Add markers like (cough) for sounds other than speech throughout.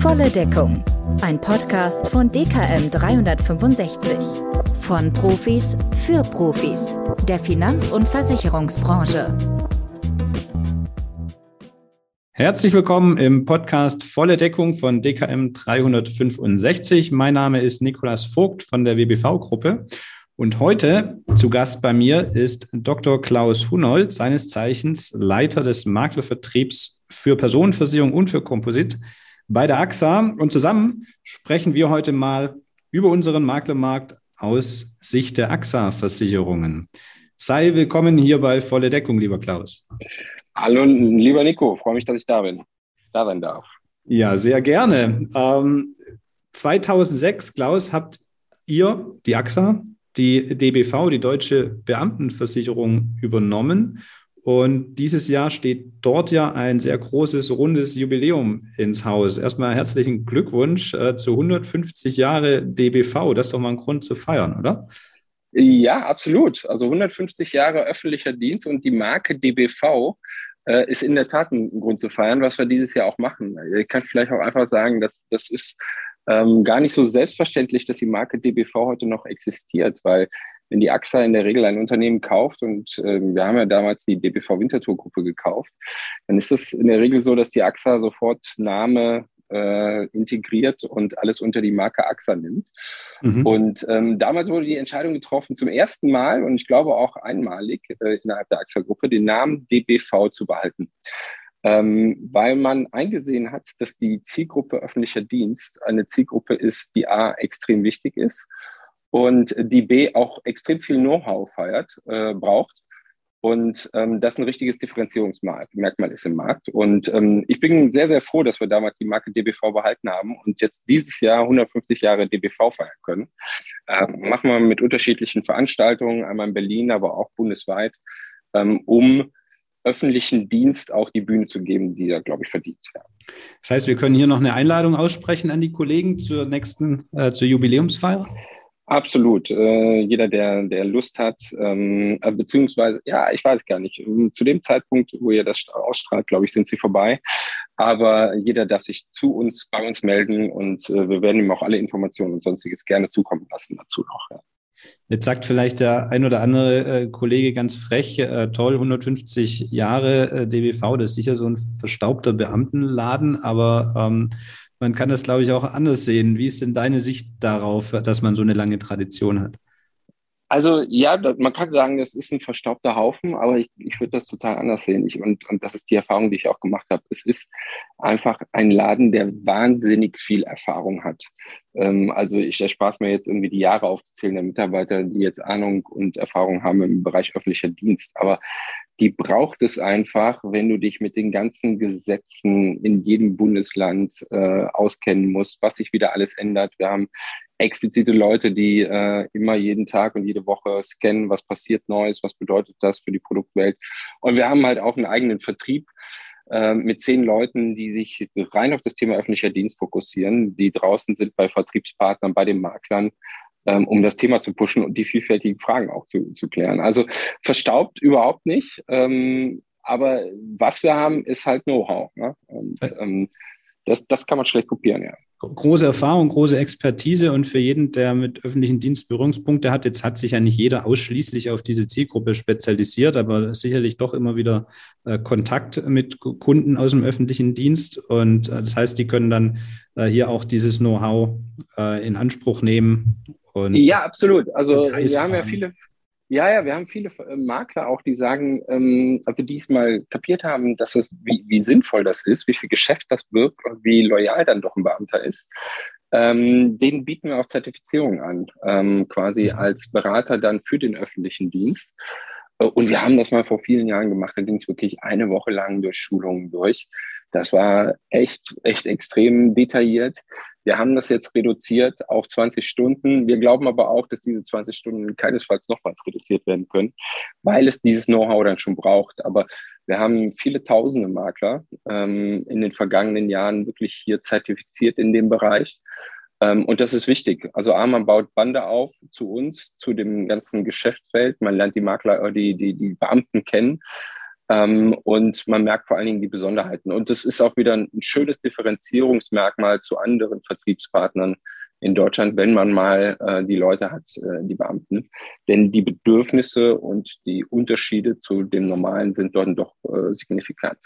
Volle Deckung. Ein Podcast von DKM 365. Von Profis für Profis. Der Finanz- und Versicherungsbranche. Herzlich willkommen im Podcast Volle Deckung von DKM 365. Mein Name ist Nikolas Vogt von der WBV-Gruppe. Und heute zu Gast bei mir ist Dr. Klaus Hunold, seines Zeichens Leiter des Maklervertriebs für Personenversicherung und für Komposit bei der AXA. Und zusammen sprechen wir heute mal über unseren Maklermarkt aus Sicht der AXA-Versicherungen. Sei willkommen hier bei Volle Deckung, lieber Klaus. Hallo, lieber Nico, freue mich, dass ich da bin, da sein darf. Ja, sehr gerne. Ähm, 2006, Klaus, habt ihr, die AXA, die DBV, die Deutsche Beamtenversicherung, übernommen. Und dieses Jahr steht dort ja ein sehr großes, rundes Jubiläum ins Haus. Erstmal herzlichen Glückwunsch äh, zu 150 Jahre DBV. Das ist doch mal ein Grund zu feiern, oder? Ja, absolut. Also 150 Jahre öffentlicher Dienst und die Marke DBV äh, ist in der Tat ein Grund zu feiern, was wir dieses Jahr auch machen. Ich kann vielleicht auch einfach sagen, dass das ist ähm, gar nicht so selbstverständlich, dass die Marke DBV heute noch existiert, weil wenn die AXA in der Regel ein Unternehmen kauft und äh, wir haben ja damals die DBV Winterthur Gruppe gekauft, dann ist es in der Regel so, dass die AXA sofort Name äh, integriert und alles unter die Marke AXA nimmt. Mhm. Und ähm, damals wurde die Entscheidung getroffen, zum ersten Mal und ich glaube auch einmalig äh, innerhalb der AXA-Gruppe den Namen DBV zu behalten ähm, weil man eingesehen hat, dass die Zielgruppe öffentlicher Dienst eine Zielgruppe ist, die A extrem wichtig ist und die B auch extrem viel Know-how feiert, äh, braucht. Und ähm, das ein richtiges Differenzierungsmerkmal ist im Markt. Und ähm, ich bin sehr, sehr froh, dass wir damals die Marke DBV behalten haben und jetzt dieses Jahr 150 Jahre DBV feiern können. Ähm, machen wir mit unterschiedlichen Veranstaltungen, einmal in Berlin, aber auch bundesweit, ähm, um öffentlichen Dienst auch die Bühne zu geben, die er, glaube ich, verdient. Ja. Das heißt, wir können hier noch eine Einladung aussprechen an die Kollegen zur nächsten, äh, zur Jubiläumsfeier? Absolut. Äh, jeder, der, der Lust hat, ähm, äh, beziehungsweise, ja, ich weiß gar nicht. Ähm, zu dem Zeitpunkt, wo ihr das ausstrahlt, glaube ich, sind sie vorbei. Aber jeder darf sich zu uns, bei uns melden und äh, wir werden ihm auch alle Informationen und sonstiges gerne zukommen lassen dazu noch. Ja. Jetzt sagt vielleicht der ein oder andere äh, Kollege ganz frech, äh, toll, 150 Jahre äh, DBV, das ist sicher so ein verstaubter Beamtenladen, aber ähm, man kann das, glaube ich, auch anders sehen. Wie ist denn deine Sicht darauf, dass man so eine lange Tradition hat? Also ja, man kann sagen, das ist ein verstaubter Haufen, aber ich, ich würde das total anders sehen. Ich, und, und das ist die Erfahrung, die ich auch gemacht habe. Es ist einfach ein Laden, der wahnsinnig viel Erfahrung hat. Ähm, also ich erspare es mir jetzt irgendwie die Jahre aufzuzählen der Mitarbeiter, die jetzt Ahnung und Erfahrung haben im Bereich öffentlicher Dienst. Aber die braucht es einfach, wenn du dich mit den ganzen Gesetzen in jedem Bundesland äh, auskennen musst, was sich wieder alles ändert. Wir haben explizite Leute, die äh, immer jeden Tag und jede Woche scannen, was passiert Neues, was bedeutet das für die Produktwelt. Und wir haben halt auch einen eigenen Vertrieb äh, mit zehn Leuten, die sich rein auf das Thema öffentlicher Dienst fokussieren, die draußen sind bei Vertriebspartnern, bei den Maklern, ähm, um das Thema zu pushen und die vielfältigen Fragen auch zu, zu klären. Also verstaubt überhaupt nicht. Ähm, aber was wir haben, ist halt Know-how. Ne? Und ähm, das, das kann man schlecht kopieren, ja große Erfahrung, große Expertise und für jeden, der mit öffentlichen Dienst Berührungspunkte hat, jetzt hat sich ja nicht jeder ausschließlich auf diese Zielgruppe spezialisiert, aber sicherlich doch immer wieder äh, Kontakt mit Kunden aus dem öffentlichen Dienst und äh, das heißt, die können dann äh, hier auch dieses Know-how äh, in Anspruch nehmen. Ja, absolut. Also wir haben ja viele, ja, ja, wir haben viele äh, Makler auch, die sagen, ähm, also die es mal kapiert haben, dass es, wie, wie sinnvoll das ist, wie viel Geschäft das birgt und wie loyal dann doch ein Beamter ist. Ähm, denen bieten wir auch Zertifizierung an, ähm, quasi mhm. als Berater dann für den öffentlichen Dienst. Und wir haben das mal vor vielen Jahren gemacht. Da ging es wirklich eine Woche lang durch Schulungen durch. Das war echt, echt extrem detailliert. Wir haben das jetzt reduziert auf 20 Stunden. Wir glauben aber auch, dass diese 20 Stunden keinesfalls nochmals reduziert werden können, weil es dieses Know-how dann schon braucht. Aber wir haben viele tausende Makler ähm, in den vergangenen Jahren wirklich hier zertifiziert in dem Bereich. Ähm, und das ist wichtig. Also A, man baut Bande auf zu uns, zu dem ganzen Geschäftsfeld. Man lernt die Makler, äh, die, die, die Beamten kennen. Ähm, und man merkt vor allen Dingen die Besonderheiten. Und das ist auch wieder ein schönes Differenzierungsmerkmal zu anderen Vertriebspartnern in Deutschland, wenn man mal äh, die Leute hat, äh, die Beamten. Denn die Bedürfnisse und die Unterschiede zu dem Normalen sind dort doch signifikant.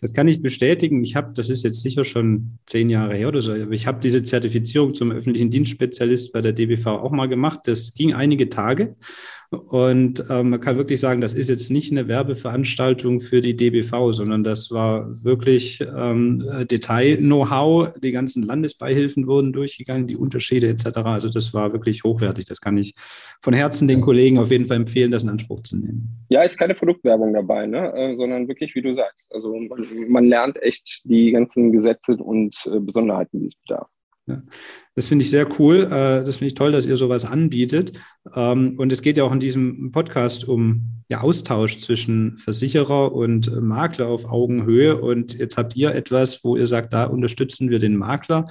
Das kann ich bestätigen. Ich habe, das ist jetzt sicher schon zehn Jahre her oder so, aber ich habe diese Zertifizierung zum öffentlichen Dienstspezialist bei der DBV auch mal gemacht. Das ging einige Tage. Und ähm, man kann wirklich sagen, das ist jetzt nicht eine Werbeveranstaltung für die DBV, sondern das war wirklich ähm, Detail-Know-how. Die ganzen Landesbeihilfen wurden durchgegangen, die Unterschiede etc. Also das war wirklich hochwertig. Das kann ich von Herzen den Kollegen auf jeden Fall empfehlen, das in Anspruch zu nehmen. Ja, ist keine Produktwerbung dabei, ne? Äh, sondern wirklich, wie du sagst. Also man, man lernt echt die ganzen Gesetze und äh, Besonderheiten, die es bedarf. Das finde ich sehr cool. Äh, das finde ich toll, dass ihr sowas anbietet. Ähm, und es geht ja auch in diesem Podcast um ja, Austausch zwischen Versicherer und Makler auf Augenhöhe. Und jetzt habt ihr etwas, wo ihr sagt, da unterstützen wir den Makler.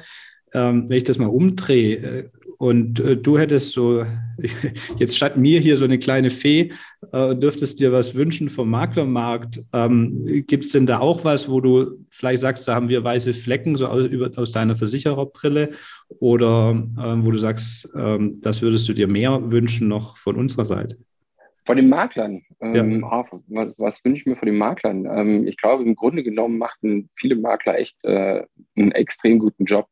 Ähm, wenn ich das mal umdrehe, äh, und äh, du hättest so, (laughs) jetzt statt mir hier so eine kleine Fee, äh, dürftest dir was wünschen vom Maklermarkt. Ähm, Gibt es denn da auch was, wo du vielleicht sagst, da haben wir weiße Flecken, so aus, über, aus deiner Versichererbrille? Oder ähm, wo du sagst, ähm, das würdest du dir mehr wünschen noch von unserer Seite? Von den Maklern. Ähm, ja. oh, was, was wünsche ich mir von den Maklern? Ähm, ich glaube, im Grunde genommen machten viele Makler echt äh, einen extrem guten Job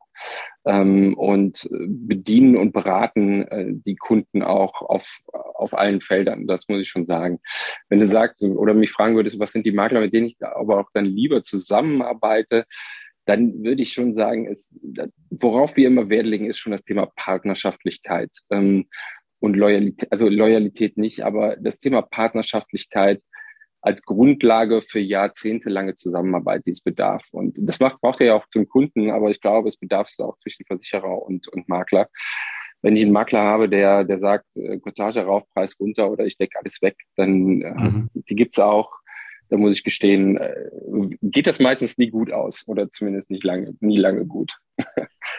ähm, und bedienen und beraten äh, die Kunden auch auf, auf allen Feldern. Das muss ich schon sagen. Wenn du sagst oder mich fragen würdest, was sind die Makler, mit denen ich aber auch dann lieber zusammenarbeite, dann würde ich schon sagen, es, worauf wir immer Wert legen, ist schon das Thema Partnerschaftlichkeit. Ähm, und Loyalität, also Loyalität nicht, aber das Thema Partnerschaftlichkeit als Grundlage für jahrzehntelange Zusammenarbeit, die es bedarf. Und das macht, braucht er ja auch zum Kunden, aber ich glaube, es bedarf es auch zwischen Versicherer und, und Makler. Wenn ich einen Makler habe, der, der sagt, äh, Cottage rauf, Preis runter oder ich decke alles weg, dann äh, mhm. die gibt's auch da muss ich gestehen, äh, geht das meistens nie gut aus oder zumindest nicht lange, nie lange gut. (laughs)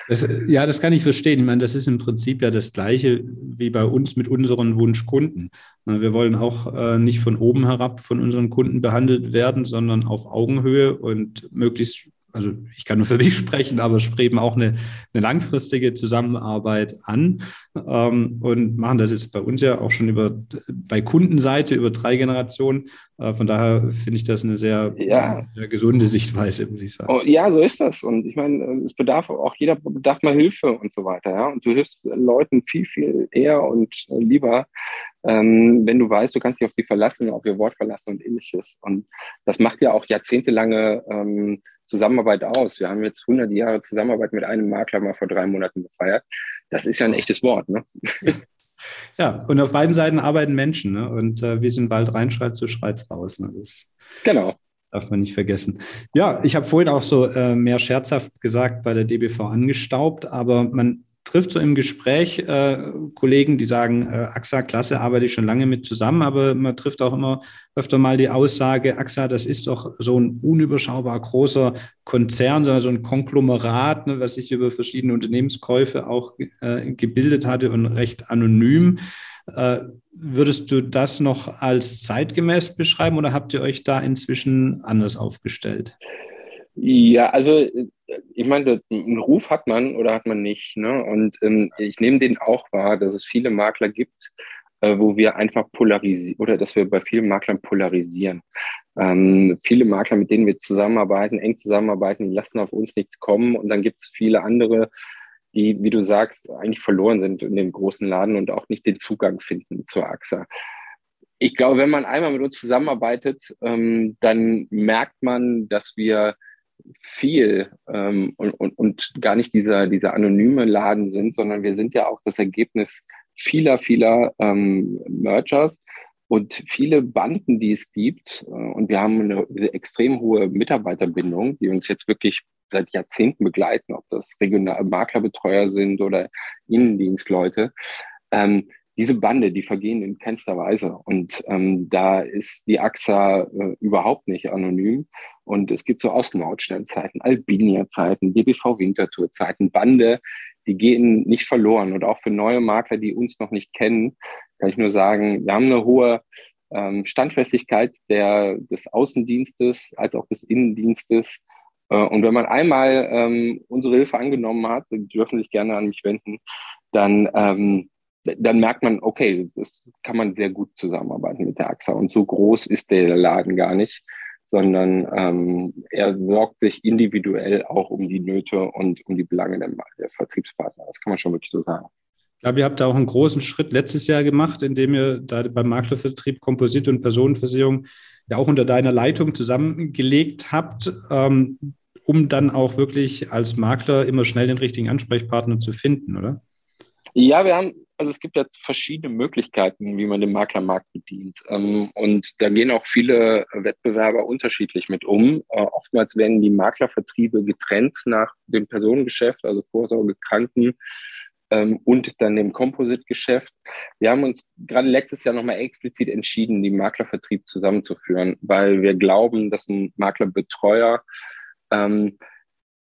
Das, ja, das kann ich verstehen. Ich meine, das ist im Prinzip ja das Gleiche wie bei uns mit unseren Wunschkunden. Wir wollen auch äh, nicht von oben herab von unseren Kunden behandelt werden, sondern auf Augenhöhe und möglichst also ich kann nur für (laughs) mich sprechen, aber streben auch eine, eine langfristige Zusammenarbeit an ähm, und machen das jetzt bei uns ja auch schon über bei Kundenseite über drei Generationen. Äh, von daher finde ich das eine sehr, ja. sehr, gesunde Sichtweise, muss ich sagen. Oh, ja, so ist das. Und ich meine, es bedarf auch jeder bedarf mal Hilfe und so weiter. Ja? Und du hilfst Leuten viel, viel eher und lieber, ähm, wenn du weißt, du kannst dich auf sie verlassen, auf ihr Wort verlassen und ähnliches. Und das macht ja auch jahrzehntelange ähm, Zusammenarbeit aus. Wir haben jetzt 100 Jahre Zusammenarbeit mit einem Makler mal vor drei Monaten gefeiert. Das ist ja ein echtes Wort. Ne? (laughs) Ja, und auf beiden Seiten arbeiten Menschen. Ne? Und äh, wie es im Wald reinschreit, so schreit es raus. Ne? Das genau. Darf man nicht vergessen. Ja, ich habe vorhin auch so äh, mehr scherzhaft gesagt, bei der DBV angestaubt, aber man trifft so im Gespräch äh, Kollegen, die sagen, äh, AXA, klasse, arbeite ich schon lange mit zusammen, aber man trifft auch immer öfter mal die Aussage, AXA, das ist doch so ein unüberschaubar großer Konzern, sondern so ein Konglomerat, ne, was sich über verschiedene Unternehmenskäufe auch äh, gebildet hatte und recht anonym. Äh, würdest du das noch als zeitgemäß beschreiben oder habt ihr euch da inzwischen anders aufgestellt? Ja, also ich meine, einen Ruf hat man oder hat man nicht. Ne? Und ähm, ich nehme den auch wahr, dass es viele Makler gibt, äh, wo wir einfach polarisieren oder dass wir bei vielen Maklern polarisieren. Ähm, viele Makler, mit denen wir zusammenarbeiten, eng zusammenarbeiten, die lassen auf uns nichts kommen. Und dann gibt es viele andere, die, wie du sagst, eigentlich verloren sind in dem großen Laden und auch nicht den Zugang finden zur AXA. Ich glaube, wenn man einmal mit uns zusammenarbeitet, ähm, dann merkt man, dass wir viel ähm, und, und, und gar nicht dieser, dieser anonyme Laden sind, sondern wir sind ja auch das Ergebnis vieler, vieler ähm, Mergers und viele Banden, die es gibt. Äh, und wir haben eine, eine extrem hohe Mitarbeiterbindung, die uns jetzt wirklich seit Jahrzehnten begleiten, ob das regionale Maklerbetreuer sind oder Innendienstleute. Ähm, diese Bande, die vergehen in keinster Weise. Und ähm, da ist die AXA äh, überhaupt nicht anonym. Und es gibt so Außenmautstellenzeiten, Albinia-Zeiten, DBV-Wintertour-Zeiten, Bande, die gehen nicht verloren. Und auch für neue Makler, die uns noch nicht kennen, kann ich nur sagen, wir haben eine hohe ähm, Standfestigkeit der, des Außendienstes als auch des Innendienstes. Äh, und wenn man einmal ähm, unsere Hilfe angenommen hat, die dürfen sich gerne an mich wenden, dann, ähm, dann merkt man, okay, das kann man sehr gut zusammenarbeiten mit der AXA. Und so groß ist der Laden gar nicht, sondern ähm, er sorgt sich individuell auch um die Nöte und um die Belange der, der Vertriebspartner. Das kann man schon wirklich so sagen. Ich glaube, ihr habt da auch einen großen Schritt letztes Jahr gemacht, indem ihr da beim Maklervertrieb Komposit und Personenversicherung ja auch unter deiner Leitung zusammengelegt habt, ähm, um dann auch wirklich als Makler immer schnell den richtigen Ansprechpartner zu finden, oder? Ja, wir haben, also es gibt ja verschiedene Möglichkeiten, wie man den Maklermarkt bedient. Ähm, und da gehen auch viele Wettbewerber unterschiedlich mit um. Äh, oftmals werden die Maklervertriebe getrennt nach dem Personengeschäft, also Vorsorge, Kranken, ähm, und dann dem Composite-Geschäft. Wir haben uns gerade letztes Jahr nochmal explizit entschieden, den Maklervertrieb zusammenzuführen, weil wir glauben, dass ein Maklerbetreuer ähm,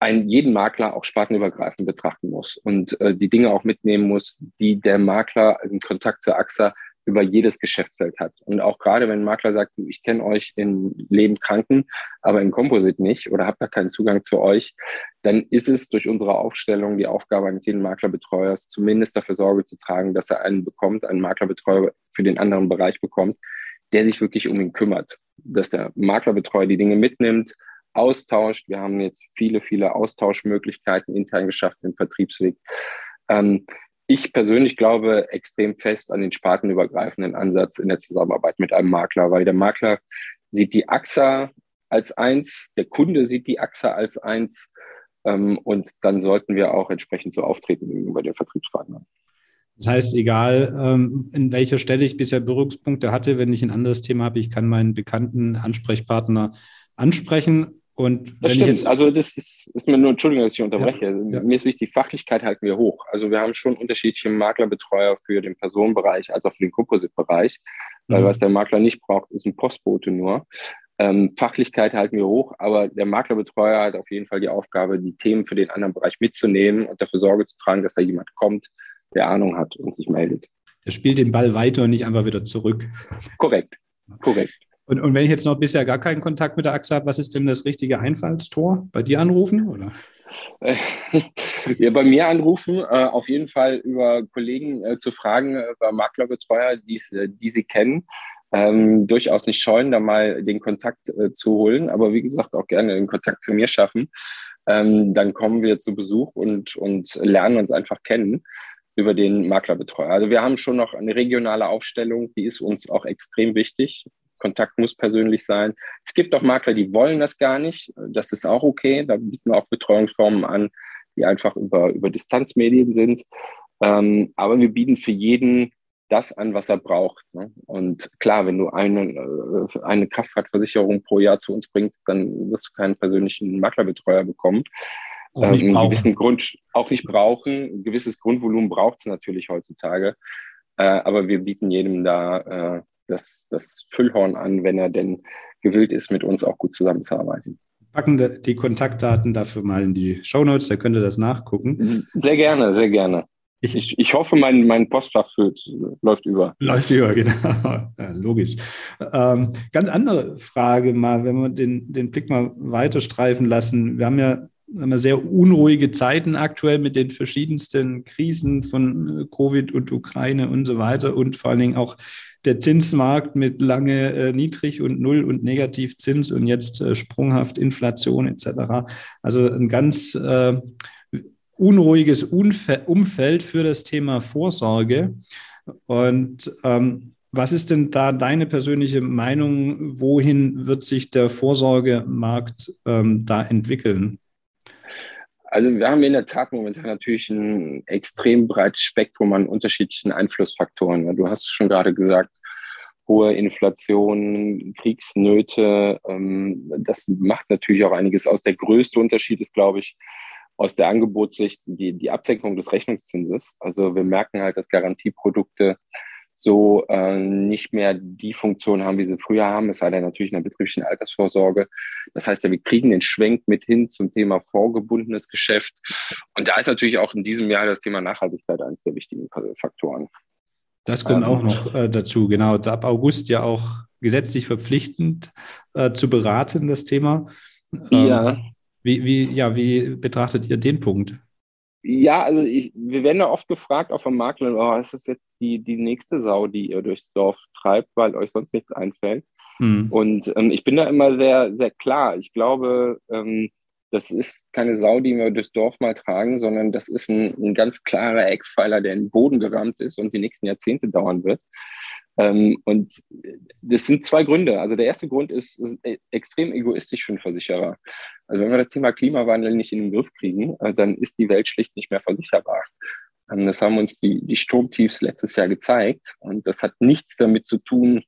einen jeden Makler auch spartenübergreifend betrachten muss und äh, die Dinge auch mitnehmen muss, die der Makler im Kontakt zur AXA über jedes Geschäftsfeld hat. Und auch gerade wenn ein Makler sagt, ich kenne euch in Leben Kranken, aber im Composite nicht oder habt da keinen Zugang zu euch, dann ist es durch unsere Aufstellung die Aufgabe eines jeden Maklerbetreuers, zumindest dafür Sorge zu tragen, dass er einen bekommt, einen Maklerbetreuer für den anderen Bereich bekommt, der sich wirklich um ihn kümmert, dass der Maklerbetreuer die Dinge mitnimmt, austauscht. Wir haben jetzt viele, viele Austauschmöglichkeiten intern geschafft im Vertriebsweg. Ähm, ich persönlich glaube extrem fest an den spartenübergreifenden Ansatz in der Zusammenarbeit mit einem Makler, weil der Makler sieht die AXA als eins, der Kunde sieht die AXA als eins ähm, und dann sollten wir auch entsprechend so auftreten gegenüber den Vertriebspartnern. Das heißt, egal ähm, in welcher Stelle ich bisher Berührungspunkte hatte, wenn ich ein anderes Thema habe, ich kann meinen bekannten Ansprechpartner ansprechen und das stimmt. Jetzt, also das ist, ist, mir nur, Entschuldigung, dass ich unterbreche. Ja, ja. Mir ist wichtig, Fachlichkeit halten wir hoch. Also wir haben schon unterschiedliche Maklerbetreuer für den Personenbereich als auch für den Composite-Bereich. Weil mhm. was der Makler nicht braucht, ist ein Postbote nur. Ähm, Fachlichkeit halten wir hoch, aber der Maklerbetreuer hat auf jeden Fall die Aufgabe, die Themen für den anderen Bereich mitzunehmen und dafür Sorge zu tragen, dass da jemand kommt, der Ahnung hat und sich meldet. Der spielt den Ball weiter und nicht einfach wieder zurück. Korrekt, korrekt. Und, und wenn ich jetzt noch bisher gar keinen Kontakt mit der Achse habe, was ist denn das richtige Einfallstor? Bei dir anrufen? Oder? (laughs) ja, bei mir anrufen, äh, auf jeden Fall über Kollegen äh, zu fragen, äh, über Maklerbetreuer, die, äh, die sie kennen. Ähm, durchaus nicht scheuen, da mal den Kontakt äh, zu holen, aber wie gesagt, auch gerne den Kontakt zu mir schaffen. Ähm, dann kommen wir zu Besuch und, und lernen uns einfach kennen über den Maklerbetreuer. Also wir haben schon noch eine regionale Aufstellung, die ist uns auch extrem wichtig. Kontakt muss persönlich sein. Es gibt auch Makler, die wollen das gar nicht. Das ist auch okay. Da bieten wir auch Betreuungsformen an, die einfach über, über Distanzmedien sind. Ähm, aber wir bieten für jeden das an, was er braucht. Ne? Und klar, wenn du eine, äh, eine Kraftfahrtversicherung pro Jahr zu uns bringst, dann wirst du keinen persönlichen Maklerbetreuer bekommen. Auch nicht ähm, brauchen. gewissen Grund auch nicht brauchen. Ein gewisses Grundvolumen braucht es natürlich heutzutage. Äh, aber wir bieten jedem da äh, das, das Füllhorn an, wenn er denn gewillt ist, mit uns auch gut zusammenzuarbeiten. Packen die Kontaktdaten dafür mal in die Shownotes, da könnt ihr das nachgucken. Sehr gerne, sehr gerne. Ich, ich, ich hoffe, mein, mein Postfach führt, läuft über. Läuft über, (laughs) genau. Ja, logisch. Ähm, ganz andere Frage mal, wenn wir den, den Blick mal weiterstreifen lassen. Wir haben ja haben sehr unruhige Zeiten aktuell mit den verschiedensten Krisen von Covid und Ukraine und so weiter und vor allen Dingen auch der Zinsmarkt mit lange äh, niedrig und null und Negativzins und jetzt äh, sprunghaft Inflation etc. Also ein ganz äh, unruhiges Unfe Umfeld für das Thema Vorsorge. Und ähm, was ist denn da deine persönliche Meinung? Wohin wird sich der Vorsorgemarkt ähm, da entwickeln? Also wir haben in der Tat momentan natürlich ein extrem breites Spektrum an unterschiedlichen Einflussfaktoren. Du hast schon gerade gesagt, hohe Inflation, Kriegsnöte, ähm, das macht natürlich auch einiges aus. Der größte Unterschied ist, glaube ich, aus der Angebotssicht die, die Absenkung des Rechnungszinses. Also wir merken halt, dass Garantieprodukte so äh, nicht mehr die Funktion haben, wie sie früher haben, es sei denn natürlich in der betrieblichen Altersvorsorge. Das heißt ja, wir kriegen den Schwenk mit hin zum Thema vorgebundenes Geschäft. Und da ist natürlich auch in diesem Jahr das Thema Nachhaltigkeit eines der wichtigen Faktoren. Das kommt ähm, auch noch äh, dazu, genau. Ab August ja auch gesetzlich verpflichtend äh, zu beraten, das Thema. Ähm, ja. Wie, wie, ja, wie betrachtet ihr den Punkt? Ja, also ich, wir werden da oft gefragt auf dem Markt, oh, ist das jetzt die, die nächste Sau, die ihr durchs Dorf treibt, weil euch sonst nichts einfällt? Mhm. Und ähm, ich bin da immer sehr, sehr klar. Ich glaube, ähm, das ist keine Sau, die wir durchs Dorf mal tragen, sondern das ist ein, ein ganz klarer Eckpfeiler, der in den Boden gerammt ist und die nächsten Jahrzehnte dauern wird. Ähm, und das sind zwei Gründe. Also der erste Grund ist, ist, extrem egoistisch für einen Versicherer. Also wenn wir das Thema Klimawandel nicht in den Griff kriegen, äh, dann ist die Welt schlicht nicht mehr versicherbar. Ähm, das haben uns die, die Stromtiefs letztes Jahr gezeigt. Und das hat nichts damit zu tun,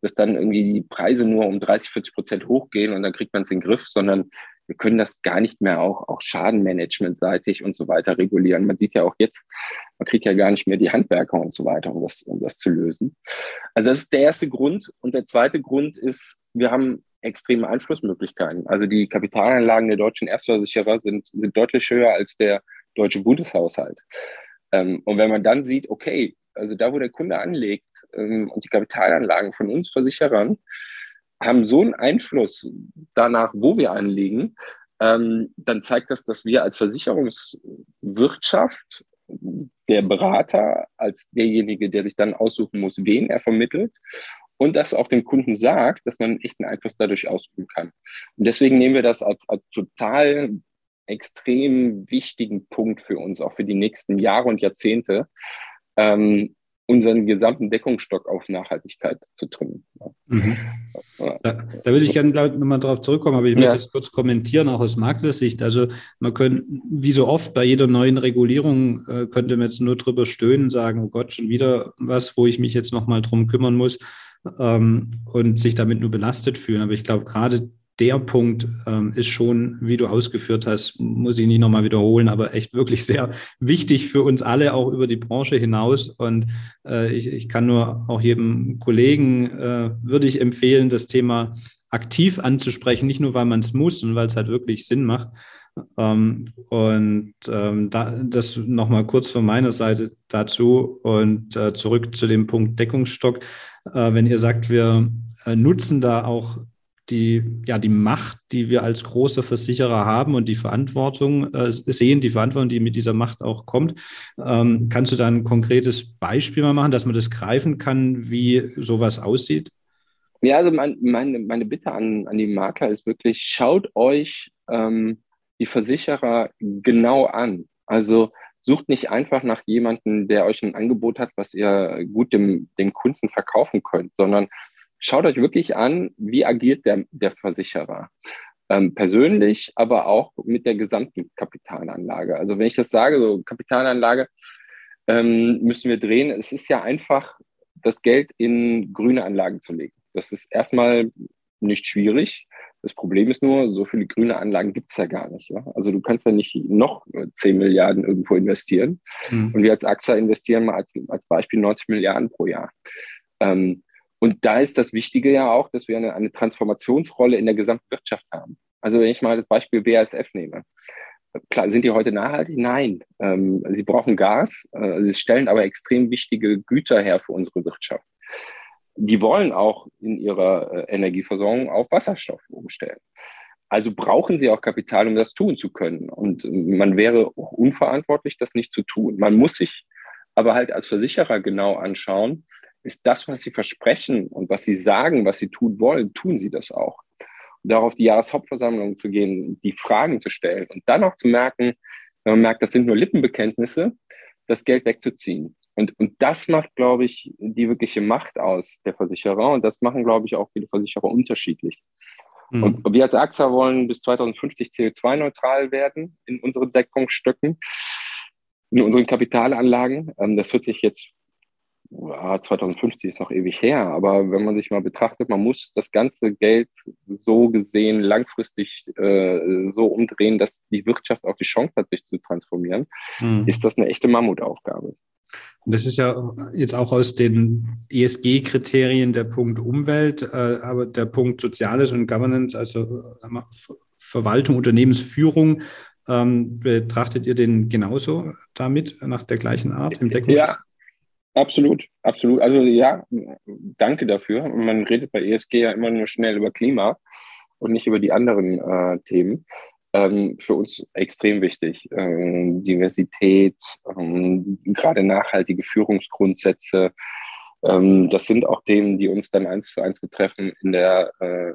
dass dann irgendwie die Preise nur um 30, 40 Prozent hochgehen und dann kriegt man es in den Griff, sondern wir können das gar nicht mehr auch, auch schadenmanagementseitig und so weiter regulieren. Man sieht ja auch jetzt, man kriegt ja gar nicht mehr die Handwerker und so weiter, um das, um das zu lösen. Also das ist der erste Grund. Und der zweite Grund ist, wir haben extreme Einflussmöglichkeiten. Also die Kapitalanlagen der deutschen Erstversicherer sind, sind deutlich höher als der deutsche Bundeshaushalt. Ähm, und wenn man dann sieht, okay, also da, wo der Kunde anlegt ähm, und die Kapitalanlagen von uns Versicherern, haben so einen Einfluss danach, wo wir anliegen, ähm, dann zeigt das, dass wir als Versicherungswirtschaft, der Berater als derjenige, der sich dann aussuchen muss, wen er vermittelt, und das auch dem Kunden sagt, dass man einen Einfluss dadurch ausüben kann. Und deswegen nehmen wir das als, als total extrem wichtigen Punkt für uns, auch für die nächsten Jahre und Jahrzehnte, ähm, unseren gesamten Deckungsstock auf Nachhaltigkeit zu trimmen. Mhm. Da, da, würde ich gerne nochmal drauf zurückkommen, aber ich möchte es kurz kommentieren, auch aus Maklersicht. Also man könnte, wie so oft bei jeder neuen Regulierung, äh, könnte man jetzt nur drüber stöhnen, sagen, oh Gott, schon wieder was, wo ich mich jetzt nochmal drum kümmern muss ähm, und sich damit nur belastet fühlen. Aber ich glaube, gerade der Punkt ähm, ist schon, wie du ausgeführt hast, muss ich nicht nochmal wiederholen, aber echt wirklich sehr wichtig für uns alle, auch über die Branche hinaus. Und äh, ich, ich kann nur auch jedem Kollegen, äh, würde ich empfehlen, das Thema aktiv anzusprechen, nicht nur, weil man es muss und weil es halt wirklich Sinn macht. Ähm, und ähm, da, das nochmal kurz von meiner Seite dazu und äh, zurück zu dem Punkt Deckungsstock. Äh, wenn ihr sagt, wir äh, nutzen da auch die, ja, die Macht, die wir als große Versicherer haben und die Verantwortung äh, sehen, die Verantwortung, die mit dieser Macht auch kommt. Ähm, kannst du da ein konkretes Beispiel mal machen, dass man das greifen kann, wie sowas aussieht? Ja, also mein, meine, meine Bitte an, an die Makler ist wirklich, schaut euch ähm, die Versicherer genau an. Also sucht nicht einfach nach jemandem, der euch ein Angebot hat, was ihr gut dem, dem Kunden verkaufen könnt, sondern schaut euch wirklich an, wie agiert der, der Versicherer. Ähm, persönlich, aber auch mit der gesamten Kapitalanlage. Also wenn ich das sage, so Kapitalanlage ähm, müssen wir drehen. Es ist ja einfach, das Geld in grüne Anlagen zu legen. Das ist erstmal nicht schwierig. Das Problem ist nur, so viele grüne Anlagen gibt es ja gar nicht. Ja? Also du kannst ja nicht noch 10 Milliarden irgendwo investieren. Mhm. Und wir als AXA investieren mal als, als Beispiel 90 Milliarden pro Jahr. Ähm, und da ist das Wichtige ja auch, dass wir eine, eine Transformationsrolle in der gesamten Wirtschaft haben. Also wenn ich mal das Beispiel BASF nehme. Klar, sind die heute nachhaltig? Nein. Ähm, sie brauchen Gas. Äh, sie stellen aber extrem wichtige Güter her für unsere Wirtschaft. Die wollen auch in ihrer äh, Energieversorgung auf Wasserstoff umstellen. Also brauchen sie auch Kapital, um das tun zu können. Und man wäre auch unverantwortlich, das nicht zu tun. Man muss sich aber halt als Versicherer genau anschauen, ist das, was sie versprechen und was sie sagen, was sie tun wollen, tun sie das auch. Und darauf die Jahreshauptversammlung zu gehen, die Fragen zu stellen und dann auch zu merken, wenn man merkt, das sind nur Lippenbekenntnisse, das Geld wegzuziehen. Und, und das macht, glaube ich, die wirkliche Macht aus der Versicherer. Und das machen, glaube ich, auch viele Versicherer unterschiedlich. Mhm. Und wir als AXA wollen bis 2050 CO2-neutral werden in unseren Deckungsstöcken, in unseren Kapitalanlagen. Ähm, das hört sich jetzt 2050 ist noch ewig her, aber wenn man sich mal betrachtet, man muss das ganze Geld so gesehen langfristig äh, so umdrehen, dass die Wirtschaft auch die Chance hat, sich zu transformieren, mhm. ist das eine echte Mammutaufgabe. Und das ist ja jetzt auch aus den ESG-Kriterien der Punkt Umwelt, äh, aber der Punkt Soziales und Governance, also äh, Verwaltung, Unternehmensführung, ähm, betrachtet ihr den genauso damit, nach der gleichen Art im Deckungsschutz? Ja, Absolut, absolut. Also ja, danke dafür. Man redet bei ESG ja immer nur schnell über Klima und nicht über die anderen äh, Themen. Ähm, für uns extrem wichtig. Ähm, Diversität, ähm, gerade nachhaltige Führungsgrundsätze. Ähm, das sind auch Themen, die uns dann eins zu eins betreffen in der, äh,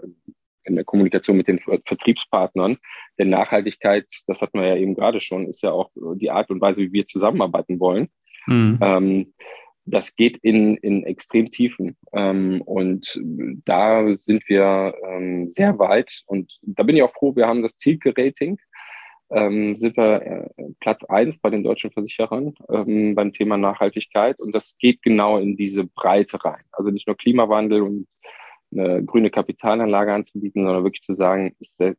in der Kommunikation mit den Vertriebspartnern. Denn Nachhaltigkeit, das hat man ja eben gerade schon, ist ja auch die Art und Weise, wie wir zusammenarbeiten wollen. Mhm. Das geht in, in Extremtiefen. Ähm, und da sind wir ähm, sehr weit. Und da bin ich auch froh, wir haben das Zielke-Rating. Ähm, sind wir äh, Platz eins bei den deutschen Versicherern ähm, beim Thema Nachhaltigkeit. Und das geht genau in diese Breite rein. Also nicht nur Klimawandel und eine grüne Kapitalanlage anzubieten, sondern wirklich zu sagen, ist der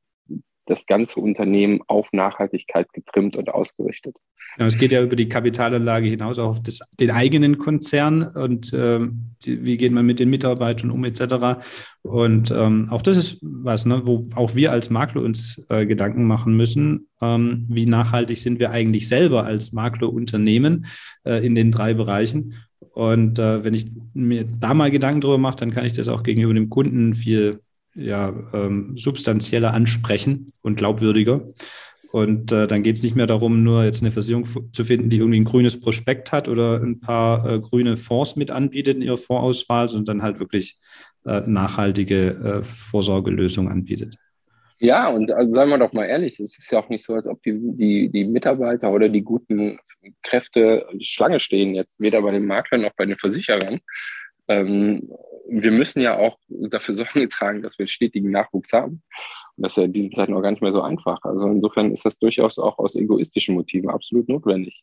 das ganze Unternehmen auf Nachhaltigkeit getrimmt und ausgerichtet. Ja, es geht ja über die Kapitalanlage hinaus auch auf das, den eigenen Konzern und ähm, die, wie geht man mit den Mitarbeitern um etc. Und ähm, auch das ist was, ne, wo auch wir als Makler uns äh, Gedanken machen müssen, ähm, wie nachhaltig sind wir eigentlich selber als Maklerunternehmen äh, in den drei Bereichen. Und äh, wenn ich mir da mal Gedanken drüber mache, dann kann ich das auch gegenüber dem Kunden viel ja, ähm, substanzieller ansprechen und glaubwürdiger. Und äh, dann geht es nicht mehr darum, nur jetzt eine Versicherung zu finden, die irgendwie ein grünes Prospekt hat oder ein paar äh, grüne Fonds mit anbietet in ihrer Fondsauswahl, sondern halt wirklich äh, nachhaltige äh, Vorsorgelösungen anbietet. Ja, und also seien wir doch mal ehrlich, es ist ja auch nicht so, als ob die, die, die Mitarbeiter oder die guten Kräfte Schlange stehen, jetzt weder bei den Maklern noch bei den Versicherern. Ähm, wir müssen ja auch dafür Sorge (laughs) tragen, dass wir stetigen Nachwuchs haben. Und das ist ja in diesen Zeiten auch gar nicht mehr so einfach. Also insofern ist das durchaus auch aus egoistischen Motiven absolut notwendig.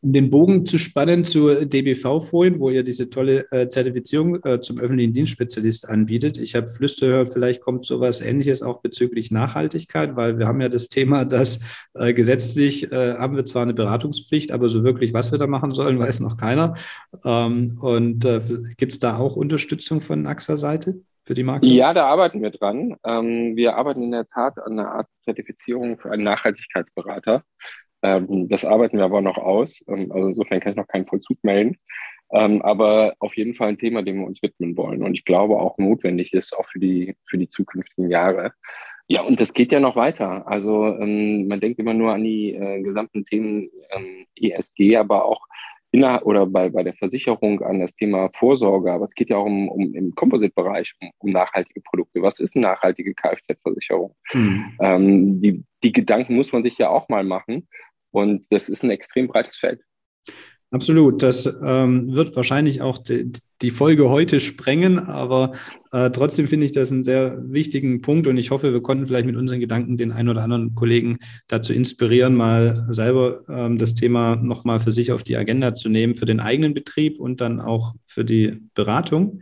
Um den Bogen zu spannen zur DBV vorhin, wo ihr diese tolle äh, Zertifizierung äh, zum öffentlichen Dienstspezialist anbietet. Ich habe Flüster gehört, vielleicht kommt sowas Ähnliches auch bezüglich Nachhaltigkeit, weil wir haben ja das Thema, dass äh, gesetzlich äh, haben wir zwar eine Beratungspflicht, aber so wirklich, was wir da machen sollen, (laughs) weiß noch keiner. Ähm, und äh, gibt es da auch Unterstützung von AXA-Seite? Für die Marke? Ja, da arbeiten wir dran. Ähm, wir arbeiten in der Tat an einer Art Zertifizierung für einen Nachhaltigkeitsberater. Ähm, das arbeiten wir aber noch aus. Ähm, also insofern kann ich noch keinen Vollzug melden. Ähm, aber auf jeden Fall ein Thema, dem wir uns widmen wollen. Und ich glaube auch notwendig ist, auch für die, für die zukünftigen Jahre. Ja, und das geht ja noch weiter. Also man denkt immer nur an die äh, gesamten Themen ESG, aber auch innerhalb oder bei, bei der Versicherung an das Thema Vorsorge. Aber es geht ja auch um, um im Composite-Bereich um, um, nachhaltige Produkte. Was ist eine nachhaltige Kfz-Versicherung? Mhm. Ähm, die, die Gedanken muss man sich ja auch mal machen. Und das ist ein extrem breites Feld. Absolut. Das ähm, wird wahrscheinlich auch die, die, Folge heute sprengen, aber äh, trotzdem finde ich das einen sehr wichtigen Punkt und ich hoffe, wir konnten vielleicht mit unseren Gedanken den einen oder anderen Kollegen dazu inspirieren, mal selber ähm, das Thema nochmal für sich auf die Agenda zu nehmen, für den eigenen Betrieb und dann auch für die Beratung.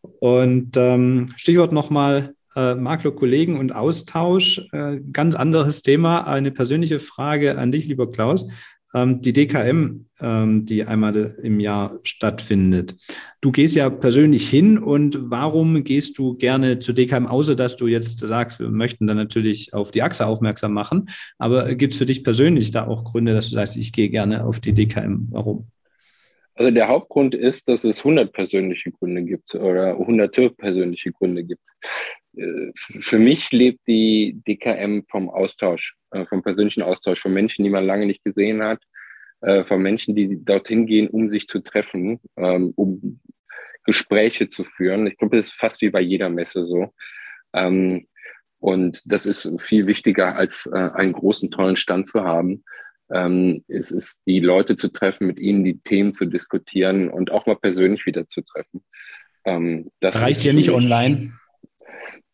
Und ähm, Stichwort nochmal äh, Makler-Kollegen und Austausch. Äh, ganz anderes Thema. Eine persönliche Frage an dich, lieber Klaus. Ähm, die DKM, ähm, die einmal im Jahr stattfindet. Du gehst ja persönlich hin und warum gehst du gerne zu DKM, außer dass du jetzt sagst, wir möchten dann natürlich auf die Achse aufmerksam machen. Aber gibt es für dich persönlich da auch Gründe, dass du sagst, ich gehe gerne auf die DKM? Warum? Also der Hauptgrund ist, dass es 100 persönliche Gründe gibt oder hunderte persönliche Gründe gibt. Äh, für mich lebt die DKM vom Austausch, äh, vom persönlichen Austausch, von Menschen, die man lange nicht gesehen hat, äh, von Menschen, die dorthin gehen, um sich zu treffen, ähm, um Gespräche zu führen. Ich glaube, das ist fast wie bei jeder Messe so. Ähm, und das ist viel wichtiger, als einen großen, tollen Stand zu haben ähm, es ist, die Leute zu treffen, mit ihnen die Themen zu diskutieren und auch mal persönlich wieder zu treffen. Das Reicht ja nicht online?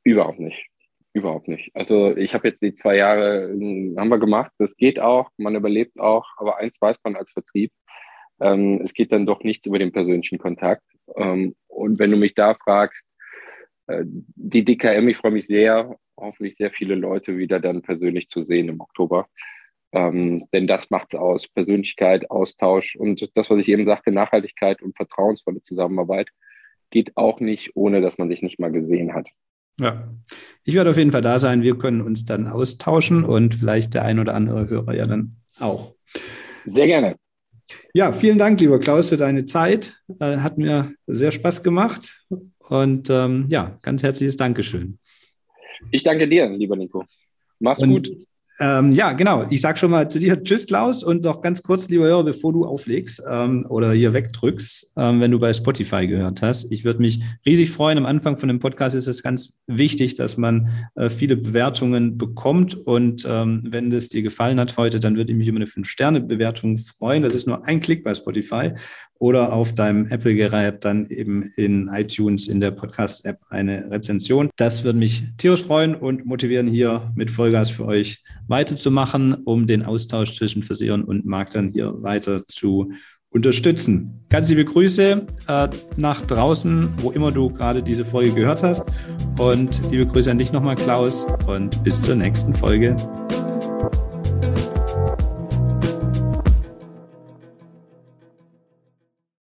Überhaupt nicht. Überhaupt nicht. Also ich habe jetzt die zwei Jahre, ähm, haben wir gemacht, das geht auch, man überlebt auch, aber eins weiß man als Vertrieb, ähm, es geht dann doch nichts über den persönlichen Kontakt. Ähm, und wenn du mich da fragst, äh, die DKM, ich freue mich sehr, hoffentlich sehr viele Leute wieder dann persönlich zu sehen im Oktober. Ähm, denn das macht es aus. Persönlichkeit, Austausch und das, was ich eben sagte, Nachhaltigkeit und vertrauensvolle Zusammenarbeit geht auch nicht, ohne dass man sich nicht mal gesehen hat. Ja, ich werde auf jeden Fall da sein. Wir können uns dann austauschen und vielleicht der ein oder andere Hörer ja dann auch. Sehr gerne. Ja, vielen Dank, lieber Klaus, für deine Zeit. Äh, hat mir sehr Spaß gemacht. Und ähm, ja, ganz herzliches Dankeschön. Ich danke dir, lieber Nico. Mach's und, gut. Ähm, ja, genau. Ich sage schon mal zu dir (laughs) Tschüss, Klaus. Und noch ganz kurz, lieber Hörer, bevor du auflegst ähm, oder hier wegdrückst, ähm, wenn du bei Spotify gehört hast. Ich würde mich riesig freuen. Am Anfang von dem Podcast ist es ganz wichtig, dass man äh, viele Bewertungen bekommt. Und ähm, wenn das dir gefallen hat heute, dann würde ich mich über eine 5-Sterne-Bewertung freuen. Das ist nur ein Klick bei Spotify oder auf deinem Apple-Gerät dann eben in iTunes in der Podcast-App eine Rezension. Das würde mich tierisch freuen und motivieren, hier mit Vollgas für euch weiterzumachen, um den Austausch zwischen Versicherern und Maklern hier weiter zu unterstützen. Ganz liebe Grüße äh, nach draußen, wo immer du gerade diese Folge gehört hast. Und liebe Grüße an dich nochmal, Klaus. Und bis zur nächsten Folge.